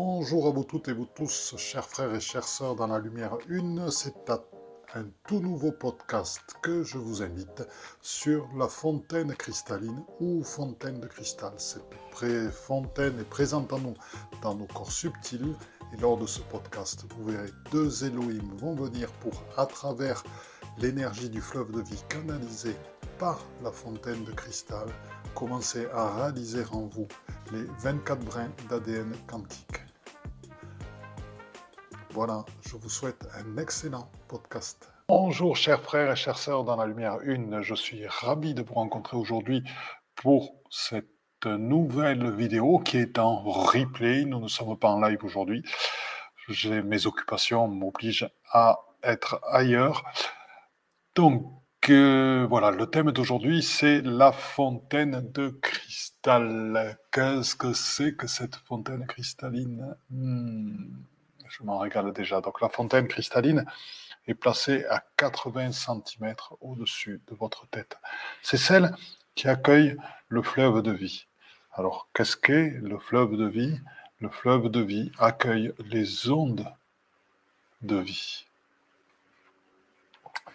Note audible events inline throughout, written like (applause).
Bonjour à vous toutes et vous tous, chers frères et chères sœurs dans la lumière une. C'est un tout nouveau podcast que je vous invite sur la fontaine cristalline ou fontaine de cristal. Cette fontaine est présente en nous dans nos corps subtils. Et lors de ce podcast, vous verrez deux Elohim vont venir pour, à travers l'énergie du fleuve de vie canalisée par la fontaine de cristal, commencer à réaliser en vous les 24 brins d'ADN quantique. Voilà, je vous souhaite un excellent podcast. Bonjour chers frères et chères sœurs dans la lumière une, je suis ravi de vous rencontrer aujourd'hui pour cette nouvelle vidéo qui est en replay. Nous ne sommes pas en live aujourd'hui. Mes occupations m'obligent à être ailleurs. Donc voilà, le thème d'aujourd'hui, c'est la fontaine de cristal. Qu'est-ce que c'est que cette fontaine cristalline? Hmm, Je m'en régale déjà. Donc la fontaine cristalline est placée à 80 cm au-dessus de votre tête. C'est celle qui accueille le fleuve de vie. Alors, qu'est-ce qu'est le fleuve de vie? Le fleuve de vie accueille les ondes de vie.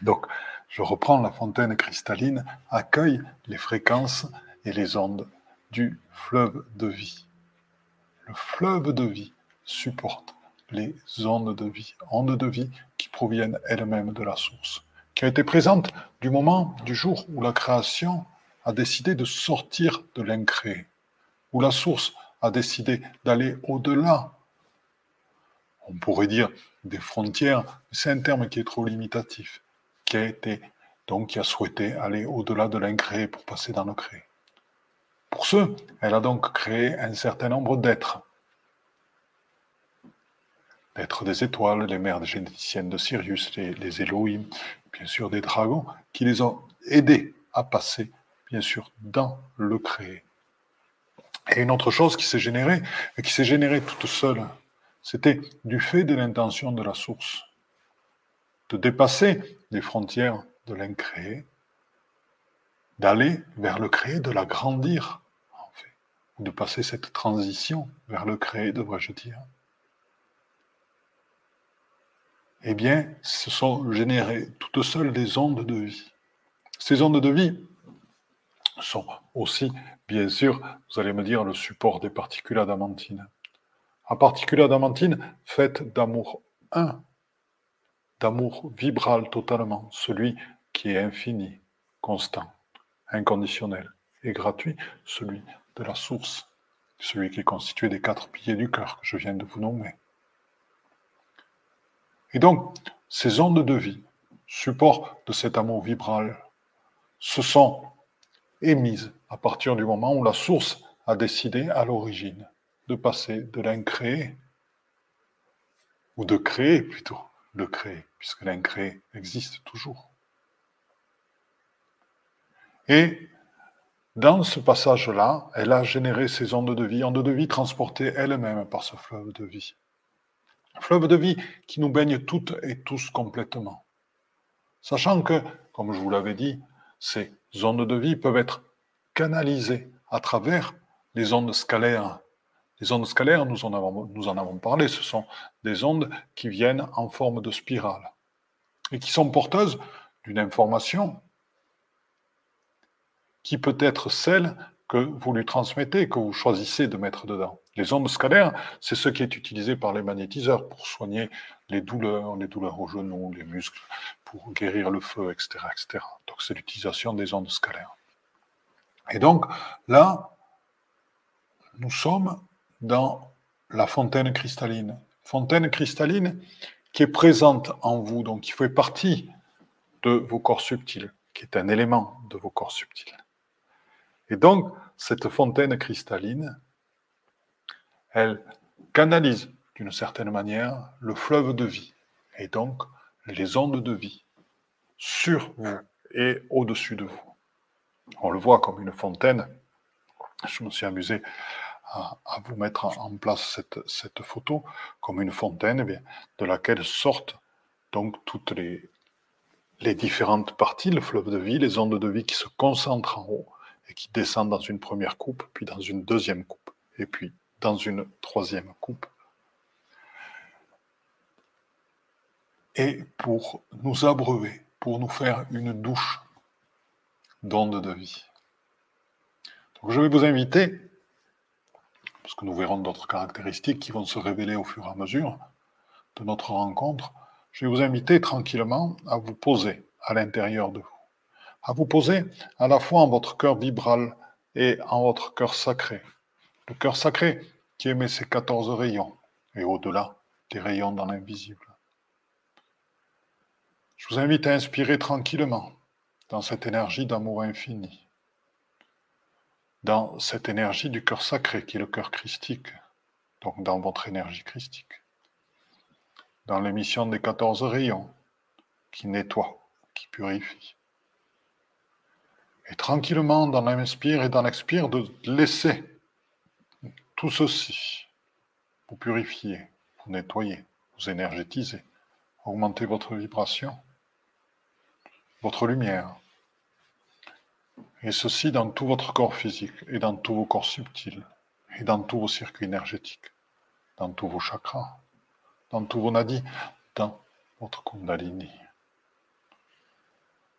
Donc, je reprends la fontaine cristalline, accueille les fréquences et les ondes du fleuve de vie. Le fleuve de vie supporte les ondes de vie, ondes de vie qui proviennent elles-mêmes de la source, qui a été présente du moment, du jour où la création a décidé de sortir de l'incréé, où la source a décidé d'aller au-delà. On pourrait dire des frontières, mais c'est un terme qui est trop limitatif qui a été, donc qui a souhaité aller au-delà de l'incréé pour passer dans le créé. Pour ce, elle a donc créé un certain nombre d'êtres. D'êtres des étoiles, les mères généticiennes de Sirius, les, les Elohim, bien sûr des dragons, qui les ont aidés à passer, bien sûr, dans le créé. Et une autre chose qui s'est générée, et qui s'est générée toute seule, c'était du fait de l'intention de la source de dépasser les frontières de l'incréé, d'aller vers le créé, de l'agrandir, en fait, ou de passer cette transition vers le créé, devrais-je dire. Eh bien, ce sont générées toutes seules des ondes de vie. Ces ondes de vie sont aussi, bien sûr, vous allez me dire, le support des particules adamantines. Un particule adamantine faite d'amour un d'amour vibral totalement, celui qui est infini, constant, inconditionnel et gratuit, celui de la source, celui qui est constitué des quatre piliers du cœur que je viens de vous nommer. Et donc, ces ondes de vie, support de cet amour vibral, se sont émises à partir du moment où la source a décidé à l'origine de passer de l'incréé, ou de créer plutôt, le créer, puisque l'incréé existe toujours. Et dans ce passage-là, elle a généré ces ondes de vie, ondes de vie transportées elles-mêmes par ce fleuve de vie. Fleuve de vie qui nous baigne toutes et tous complètement. Sachant que, comme je vous l'avais dit, ces ondes de vie peuvent être canalisées à travers les ondes scalaires les ondes scalaires, nous en, avons, nous en avons parlé, ce sont des ondes qui viennent en forme de spirale et qui sont porteuses d'une information qui peut être celle que vous lui transmettez, que vous choisissez de mettre dedans. Les ondes scalaires, c'est ce qui est utilisé par les magnétiseurs pour soigner les douleurs, les douleurs aux genoux, les muscles, pour guérir le feu, etc. etc. Donc c'est l'utilisation des ondes scalaires. Et donc là, nous sommes dans la fontaine cristalline. Fontaine cristalline qui est présente en vous, donc qui fait partie de vos corps subtils, qui est un élément de vos corps subtils. Et donc, cette fontaine cristalline, elle canalise d'une certaine manière le fleuve de vie, et donc les ondes de vie sur vous et au-dessus de vous. On le voit comme une fontaine. Je me suis amusé à, vous mettre en place cette, photo comme une fontaine eh de laquelle sortent donc toutes les, les différentes parties, le fleuve de vie, les ondes de vie qui se concentrent en haut et qui descendent dans une première coupe, puis dans une deuxième coupe, et puis dans une troisième coupe. Et pour nous abreuver, pour nous faire une douche d'ondes de vie. Donc je vais vous inviter, parce que nous verrons d'autres caractéristiques qui vont se révéler au fur et à mesure de notre rencontre, je vais vous inviter tranquillement à vous poser à l'intérieur de vous, à vous poser à la fois en votre cœur vibral et en votre cœur sacré. Le cœur sacré, qui émet ses 14 rayons et au-delà des rayons dans l'invisible. Je vous invite à inspirer tranquillement dans cette énergie d'amour infini, dans cette énergie du cœur sacré qui est le cœur christique, donc dans votre énergie christique, dans l'émission des 14 rayons qui nettoient, qui purifient. Et tranquillement, dans l'inspire et dans l'expire, de laisser tout ceci vous purifier, vous nettoyer, vous énergétiser, augmenter votre vibration votre lumière. Et ceci dans tout votre corps physique et dans tous vos corps subtils et dans tous vos circuits énergétiques, dans tous vos chakras, dans tous vos nadis, dans votre kundalini.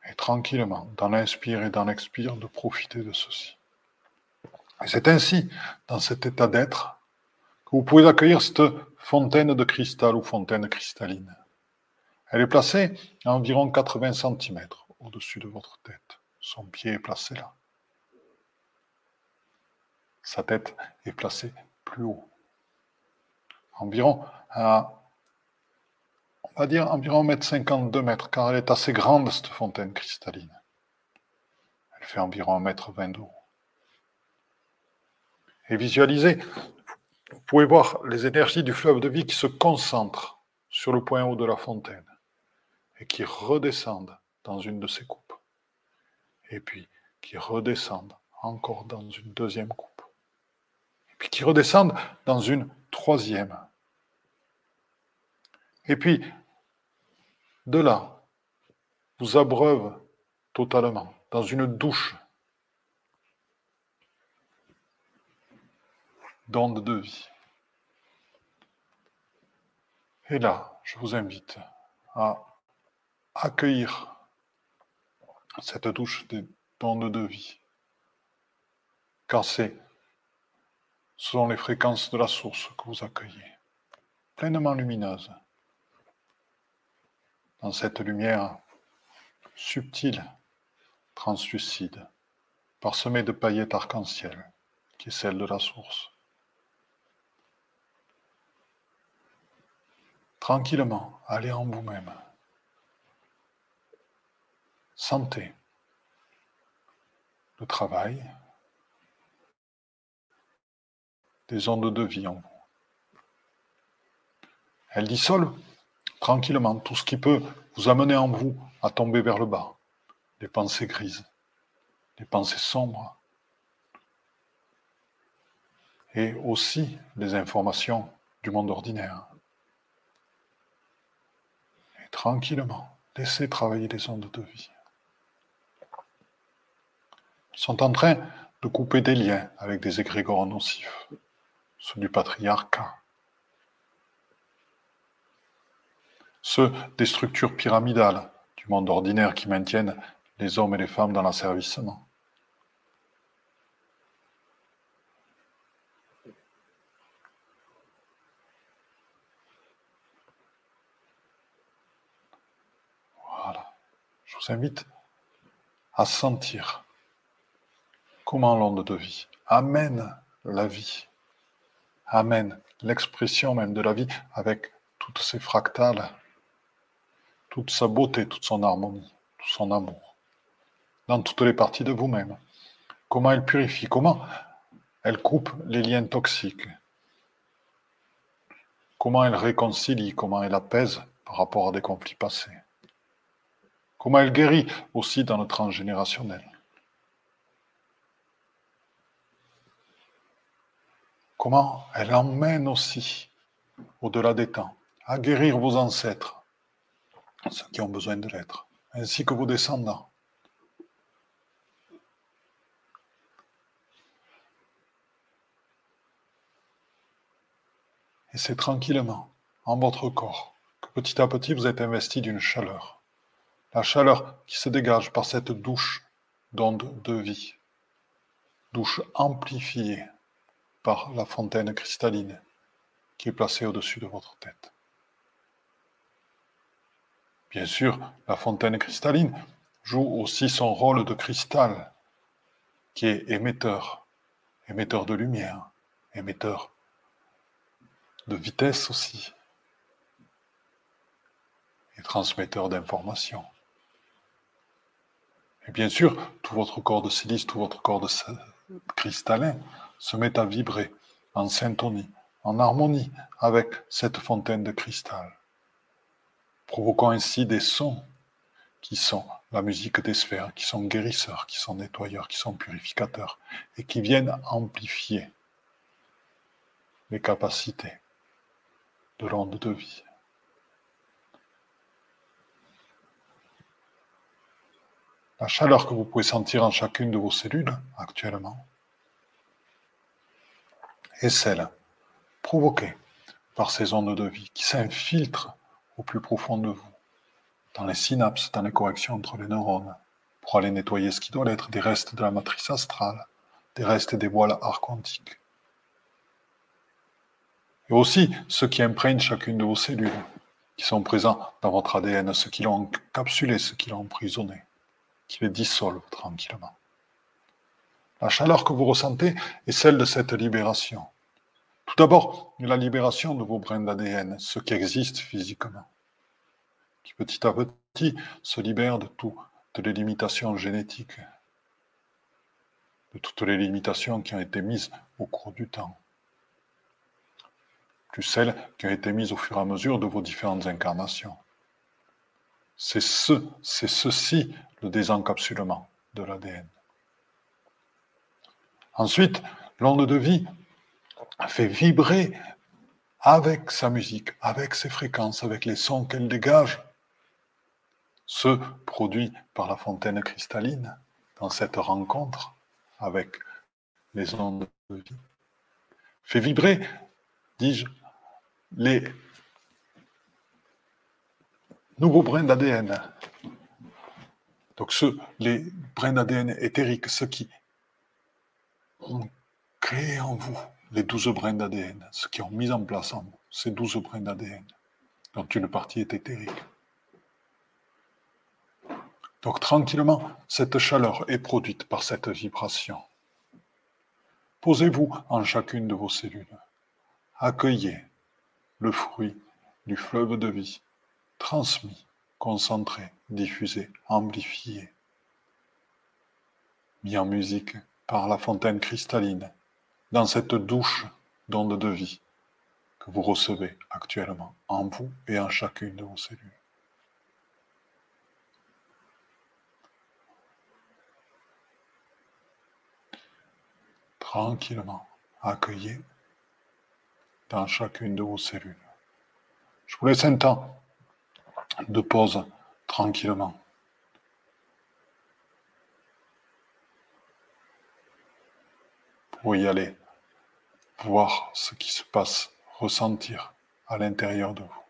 Et tranquillement, dans l'inspire et dans l'expire, de profiter de ceci. Et c'est ainsi, dans cet état d'être, que vous pouvez accueillir cette fontaine de cristal ou fontaine cristalline. Elle est placée à environ 80 cm au-dessus de votre tête. Son pied est placé là. Sa tête est placée plus haut. Environ à, on va dire environ 1m52 mètres, car elle est assez grande cette fontaine cristalline. Elle fait environ 1m20 de haut. Et visualisez, vous pouvez voir les énergies du fleuve de vie qui se concentrent sur le point haut de la fontaine et qui redescendent dans une de ces coupes. Et puis qui redescendent encore dans une deuxième coupe. Et puis qui redescendent dans une troisième. Et puis, de là, vous abreuvent totalement dans une douche d'ondes de vie. Et là, je vous invite à accueillir cette douche des d'ondes de vie. Car c'est, ce sont les fréquences de la source que vous accueillez, pleinement lumineuse. Dans cette lumière subtile, translucide, parsemée de paillettes arc-en-ciel, qui est celle de la source. Tranquillement, allez en vous-même. Sentez le travail des ondes de vie en vous. Elle dissolve tranquillement tout ce qui peut vous amener en vous à tomber vers le bas, les pensées grises, les pensées sombres, et aussi les informations du monde ordinaire. Tranquillement, laissez travailler les ondes de vie sont en train de couper des liens avec des égrégores nocifs, ceux du patriarcat, ceux des structures pyramidales du monde ordinaire qui maintiennent les hommes et les femmes dans l'asservissement. Voilà. Je vous invite à sentir comment l'onde de vie amène la vie, amène l'expression même de la vie avec toutes ses fractales, toute sa beauté, toute son harmonie, tout son amour, dans toutes les parties de vous-même. Comment elle purifie, comment elle coupe les liens toxiques, comment elle réconcilie, comment elle apaise par rapport à des conflits passés, comment elle guérit aussi dans le transgénérationnel. comment elle emmène aussi, au-delà des temps, à guérir vos ancêtres, ceux qui ont besoin de l'être, ainsi que vos descendants. Et c'est tranquillement, en votre corps, que petit à petit, vous êtes investi d'une chaleur. La chaleur qui se dégage par cette douche d'onde de vie. Douche amplifiée par la fontaine cristalline qui est placée au-dessus de votre tête. Bien sûr, la fontaine cristalline joue aussi son rôle de cristal, qui est émetteur, émetteur de lumière, émetteur de vitesse aussi, et transmetteur d'informations. Et bien sûr, tout votre corps de silice, tout votre corps de cristallin se met à vibrer en syntonie, en harmonie avec cette fontaine de cristal provoquant ainsi des sons qui sont la musique des sphères, qui sont guérisseurs, qui sont nettoyeurs, qui sont purificateurs, et qui viennent amplifier les capacités de l'onde de vie. La chaleur que vous pouvez sentir en chacune de vos cellules actuellement est celle provoquée par ces ondes de vie qui s'infiltrent au plus profond de vous, dans les synapses, dans les corrections entre les neurones, pour aller nettoyer ce qui doit l'être, des restes de la matrice astrale, des restes des voiles archontiques. Et aussi ceux qui imprègnent chacune de vos cellules, qui sont présents dans votre ADN, ceux qui l'ont encapsulé, ceux qui l'ont emprisonné, qui les dissolvent tranquillement. La chaleur que vous ressentez est celle de cette libération. Tout d'abord, la libération de vos brins d'ADN, ce qui existe physiquement, qui petit à petit se libère de toutes les limitations génétiques, de toutes les limitations qui ont été mises au cours du temps, plus celles qui ont été mises au fur et à mesure de vos différentes incarnations. C'est ce, c'est ceci le désencapsulement de l'ADN. Ensuite, l'onde de vie fait vibrer avec sa musique, avec ses fréquences, avec les sons qu'elle dégage, ce produit par la fontaine cristalline dans cette rencontre avec les ondes de vie, fait vibrer, dis-je, les nouveaux brins d'ADN. Donc ceux, les brins d'ADN éthériques, ceux qui ont créé en vous les douze brins d'ADN, ceux qui ont mis en place en ces douze brins d'ADN, dont une partie est éthérique. Donc tranquillement, cette chaleur est produite par cette vibration. Posez-vous en chacune de vos cellules. Accueillez le fruit du fleuve de vie, transmis, concentré, diffusé, amplifié, mis en musique par la fontaine cristalline dans cette douche d'onde de vie que vous recevez actuellement en vous et en chacune de vos cellules. Tranquillement, accueillez dans chacune de vos cellules. Je vous laisse un temps de pause tranquillement. Pour y aller voir ce qui se passe, ressentir à l'intérieur de vous.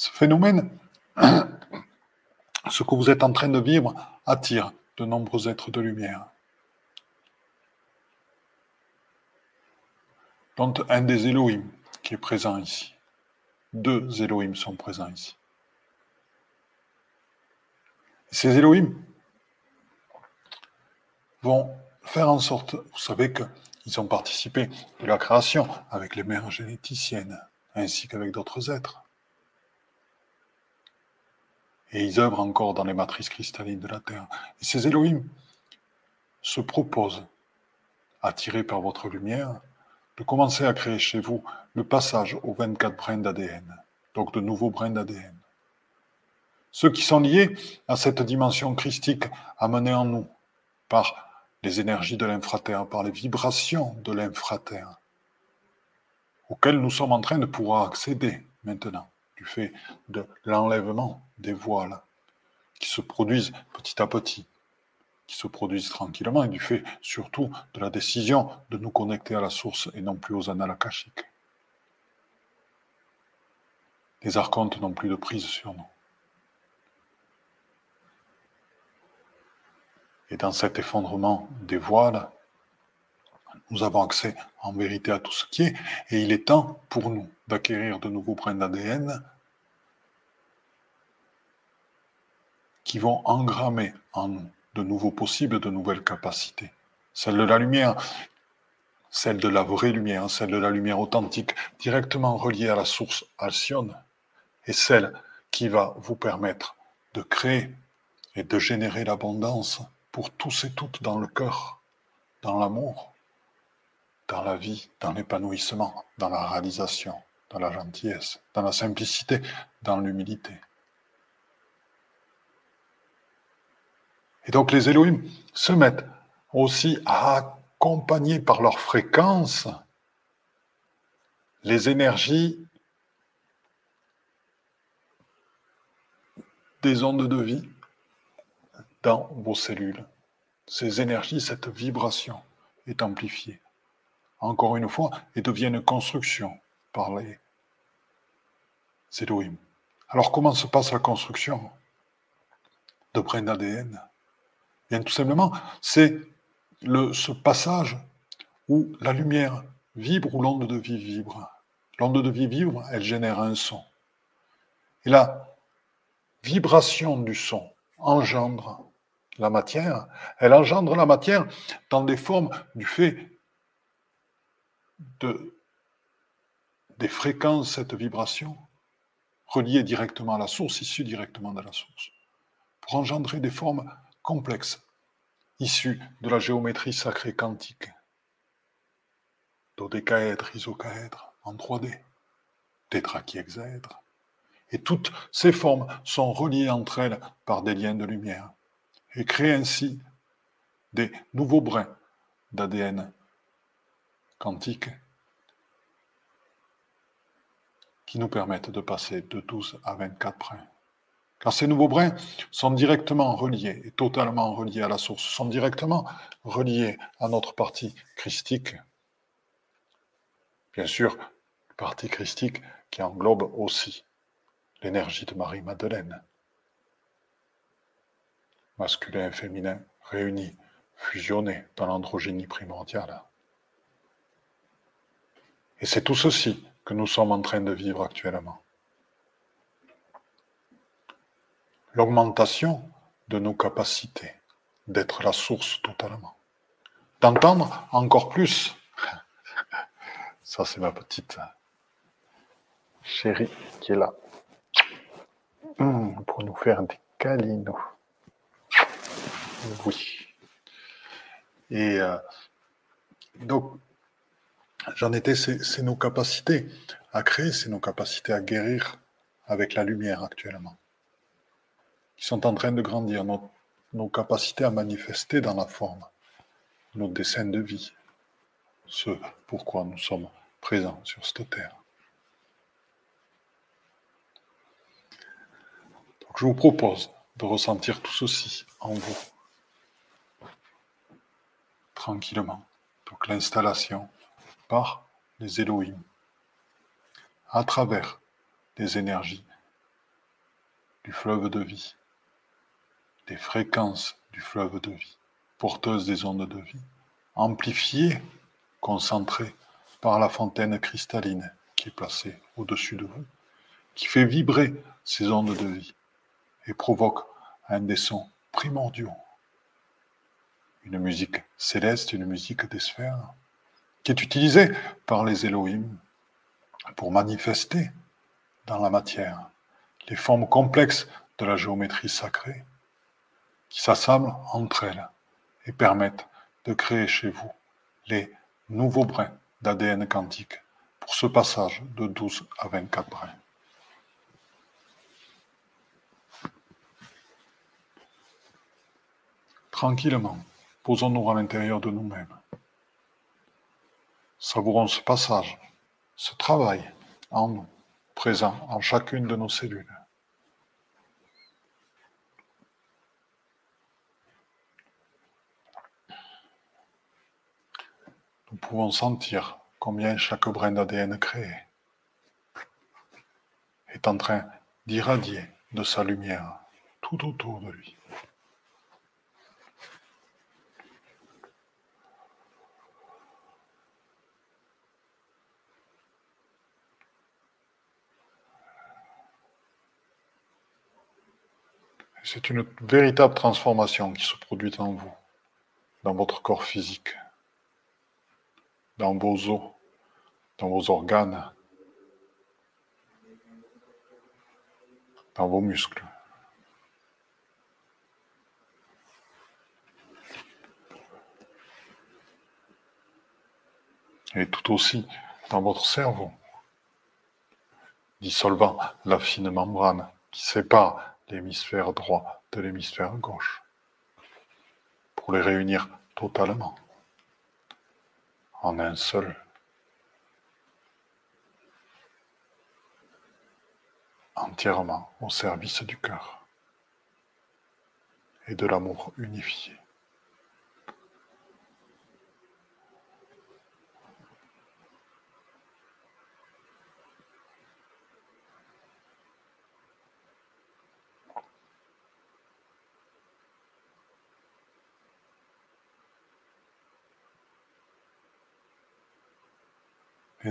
Ce phénomène, (coughs) ce que vous êtes en train de vivre, attire de nombreux êtres de lumière. dont un des Elohim qui est présent ici. Deux Elohim sont présents ici. ces Elohim vont faire en sorte, vous savez qu'ils ont participé à la création avec les mères généticiennes, ainsi qu'avec d'autres êtres et ils œuvrent encore dans les matrices cristallines de la Terre. Et ces Elohim se proposent, attirés par votre lumière, de commencer à créer chez vous le passage aux 24 brins d'ADN donc de nouveaux brins d'ADN. Ceux qui sont liés à cette dimension christique amenée en nous par les énergies de l'infraterre, par les vibrations de l'infraterre, auxquelles nous sommes en train de pouvoir accéder maintenant, du fait de l'enlèvement des voiles qui se produisent petit à petit, qui se produisent tranquillement, et du fait surtout de la décision de nous connecter à la source et non plus aux annales akashiques. Les archontes n'ont plus de prise sur nous. Et dans cet effondrement des voiles, nous avons accès en vérité à tout ce qui est, et il est temps pour nous d'acquérir de nouveaux brins d'ADN qui vont engrammer en nous de nouveaux possibles, de nouvelles capacités. Celle de la lumière, celle de la vraie lumière, celle de la lumière authentique, directement reliée à la source Alcyone, et celle qui va vous permettre de créer et de générer l'abondance pour tous et toutes dans le cœur, dans l'amour, dans la vie, dans l'épanouissement, dans la réalisation, dans la gentillesse, dans la simplicité, dans l'humilité. Et donc les Elohim se mettent aussi à accompagner par leur fréquence les énergies des ondes de vie dans vos cellules. Ces énergies, cette vibration est amplifiée. Encore une fois, et devient une construction par les Elohim. Alors comment se passe la construction de brins d'ADN Tout simplement, c'est ce passage où la lumière vibre, où l'onde de vie vibre. L'onde de vie vibre, elle génère un son. Et la vibration du son engendre la matière, elle engendre la matière dans des formes du fait de, des fréquences, cette vibration, reliée directement à la source, issue directement de la source, pour engendrer des formes complexes, issues de la géométrie sacrée quantique, dodécaèdre, isocaèdre, en 3D, tétraquiexèdre. Et toutes ces formes sont reliées entre elles par des liens de lumière et créent ainsi des nouveaux brins d'ADN quantique qui nous permettent de passer de 12 à 24 brins. Car ces nouveaux brins sont directement reliés et totalement reliés à la source, sont directement reliés à notre partie christique. Bien sûr, partie christique qui englobe aussi l'énergie de Marie-Madeleine masculin et féminin réunis, fusionnés dans l'androgynie primordiale. Et c'est tout ceci que nous sommes en train de vivre actuellement. L'augmentation de nos capacités d'être la source totalement. D'entendre encore plus. Ça, c'est ma petite chérie qui est là. Hum, pour nous faire des câlins. Oui. Et euh, donc, j'en étais, c'est nos capacités à créer, c'est nos capacités à guérir avec la lumière actuellement, qui sont en train de grandir, nos, capacités à manifester dans la forme, nos dessins de vie, ce pourquoi nous sommes présents sur cette terre. Donc je vous propose de ressentir tout ceci en vous tranquillement. Donc l'installation par les Elohim à travers les énergies du fleuve de vie, des fréquences du fleuve de vie, porteuses des ondes de vie, amplifiées, concentrées par la fontaine cristalline qui est placée au-dessus de vous, qui fait vibrer ces ondes de vie et provoque un des sons primordiaux. Une musique céleste, une musique des sphères, qui est utilisée par les Elohim pour manifester dans la matière les formes complexes de la géométrie sacrée, qui s'assemblent entre elles et permettent de créer chez vous les nouveaux brins d'ADN quantique pour ce passage de 12 à 24 brins. Tranquillement, posons-nous à l'intérieur de nous-mêmes. Savourons ce passage, ce travail en nous, présent en chacune de nos cellules. Nous pouvons sentir combien chaque brin d'ADN créé est en train d'irradier de sa lumière tout autour de lui. C'est une véritable transformation qui se produit en vous, dans votre corps physique, dans vos os, dans vos organes, dans vos muscles. Et tout aussi dans votre cerveau, dissolvant la fine membrane qui sépare l'hémisphère droit de l'hémisphère gauche, pour les réunir totalement en un seul. entièrement au service du cœur et de l'amour unifié.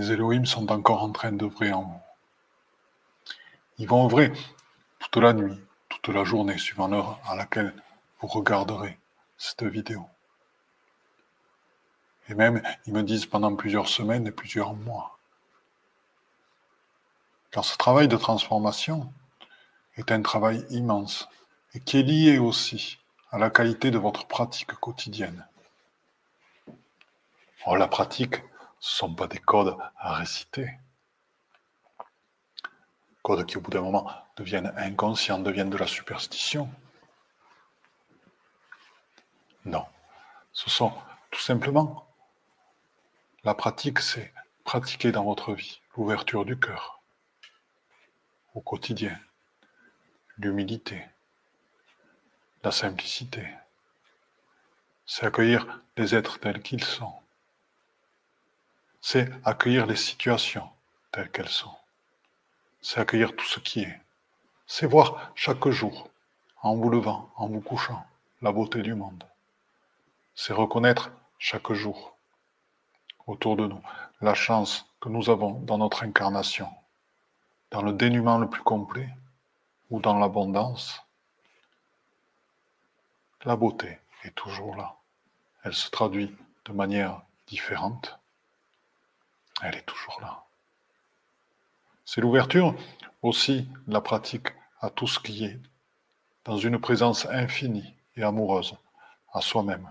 Les Elohim sont encore en train d'œuvrer en vous. Ils vont œuvrer toute la nuit, toute la journée, suivant l'heure à laquelle vous regarderez cette vidéo. Et même, ils me disent pendant plusieurs semaines et plusieurs mois. Car ce travail de transformation est un travail immense et qui est lié aussi à la qualité de votre pratique quotidienne. Oh, la pratique, ce ne sont pas des codes à réciter. Codes qui, au bout d'un moment, deviennent inconscients, deviennent de la superstition. Non. Ce sont tout simplement la pratique, c'est pratiquer dans votre vie l'ouverture du cœur au quotidien, l'humilité, la simplicité. C'est accueillir les êtres tels qu'ils sont c'est accueillir les situations telles qu'elles sont. C'est accueillir tout ce qui est. C'est voir chaque jour, en vous levant, en vous couchant, la beauté du monde. C'est reconnaître chaque jour autour de nous la chance que nous avons dans notre incarnation, dans le dénuement le plus complet ou dans l'abondance. La beauté est toujours là. Elle se traduit de manière différente elle est toujours là. C'est l'ouverture aussi de la pratique à tout ce qui est dans une présence infinie et amoureuse à soi-même.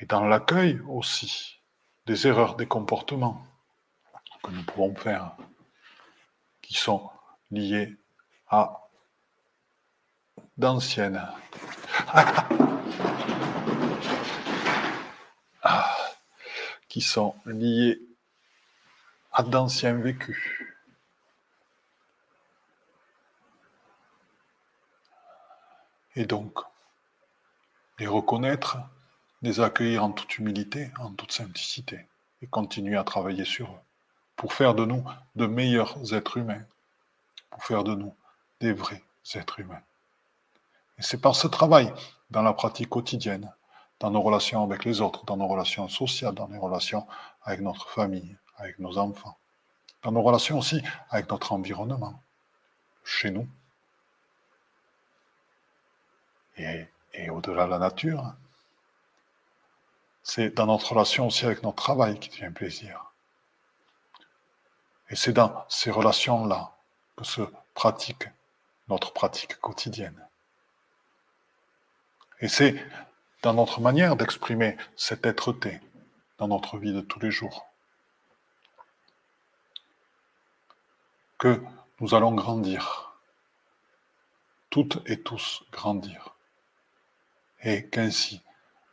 Et dans l'accueil aussi des erreurs des comportements que nous pouvons faire, qui sont liées à d'anciennes. (laughs) qui sont liés à d'anciens vécus. Et donc, les reconnaître, les accueillir en toute humilité, en toute simplicité, et continuer à travailler sur eux, pour faire de nous de meilleurs êtres humains, pour faire de nous des vrais êtres humains. Et c'est par ce travail, dans la pratique quotidienne, dans nos relations avec les autres, dans nos relations sociales, dans nos relations avec notre famille, avec nos enfants, dans nos relations aussi avec notre environnement, chez nous, et, au-delà de la nature. C'est dans notre relation aussi avec notre travail qui devient plaisir. Et c'est dans ces relations-là que se pratique notre pratique quotidienne. Et c'est dans notre manière d'exprimer cette être-té dans notre vie de tous les jours. Que nous allons grandir, toutes et tous grandir, et qu'ainsi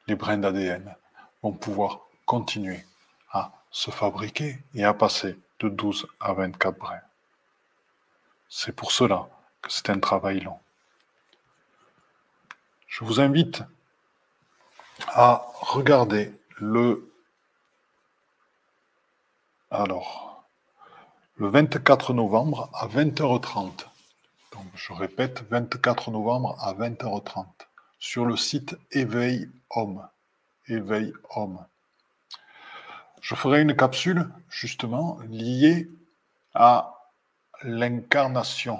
les brins d'ADN vont pouvoir continuer à se fabriquer et à passer de 12 à 24 brins. C'est pour cela que c'est un travail long. Je vous invite à regarder le alors le 24 novembre à 20h30. Donc je répète 24 novembre à 20h30 sur le site Éveil Homme. Éveil Homme. Je ferai une capsule justement liée à l'incarnation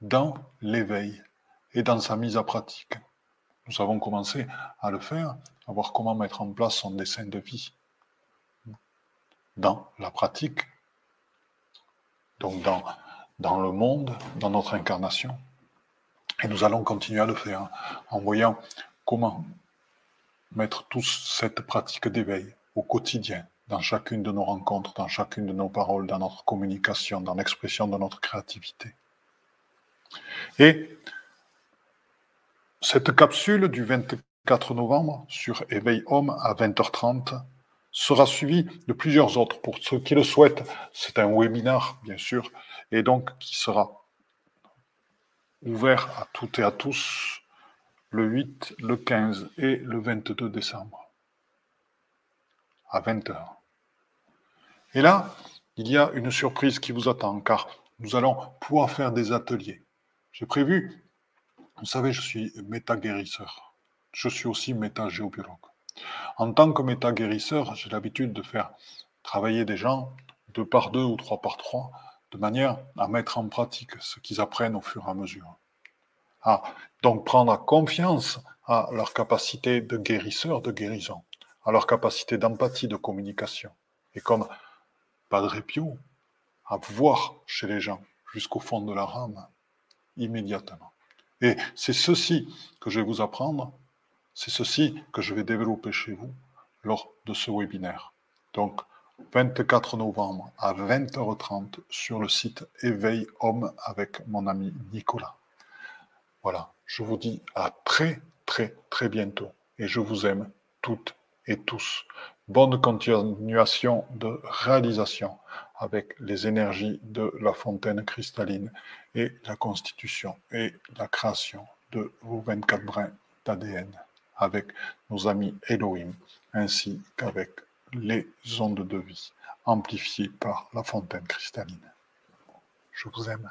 dans l'éveil et dans sa mise à pratique. Nous avons commencé à le faire, à voir comment mettre en place son dessin de vie dans la pratique, donc dans, dans le monde, dans notre incarnation. Et nous allons continuer à le faire en voyant comment mettre tous cette pratique d'éveil au quotidien, dans chacune de nos rencontres, dans chacune de nos paroles, dans notre communication, dans l'expression de notre créativité. Et cette capsule du 24 novembre sur Éveil Homme à 20h30 sera suivie de plusieurs autres. Pour ceux qui le souhaitent, c'est un webinar, bien sûr, et donc qui sera ouvert à toutes et à tous le 8, le 15 et le 22 décembre à 20h. Et là, il y a une surprise qui vous attend, car nous allons pouvoir faire des ateliers. J'ai prévu, vous savez, je suis méta-guérisseur. Je suis aussi méta-géobiologue. En tant que méta-guérisseur, j'ai l'habitude de faire travailler des gens deux par deux ou trois par trois, de manière à mettre en pratique ce qu'ils apprennent au fur et à mesure. Ah, donc prendre confiance à leur capacité de guérisseur, de guérison, à leur capacité d'empathie, de communication. Et comme Padre Pio, à voir chez les gens jusqu'au fond de leur âme, immédiatement. Et c'est ceci que je vais vous apprendre, c'est ceci que je vais développer chez vous lors de ce webinaire. Donc, 24 novembre à 20h30 sur le site Éveil Homme avec mon ami Nicolas. Voilà, je vous dis à très très très bientôt et je vous aime toutes et tous. Bonne continuation de réalisation avec les énergies de la fontaine cristalline et la constitution et la création de vos 24 brins d'ADN avec nos amis Elohim ainsi qu'avec les ondes de vie amplifiées par la fontaine cristalline. Je vous aime.